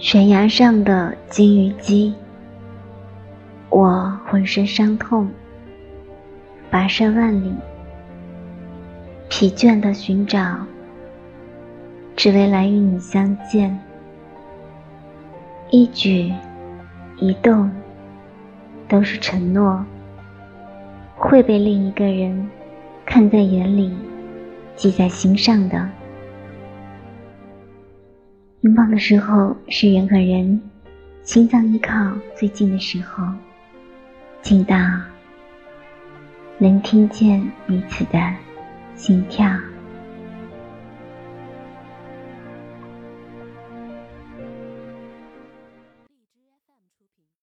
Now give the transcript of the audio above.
悬崖上的金鱼姬，我浑身伤痛，跋涉万里，疲倦的寻找，只为来与你相见。一举一动都是承诺，会被另一个人看在眼里，记在心上的。拥抱的时候是人和人心脏依靠最近的时候，近到能听见彼此的心跳。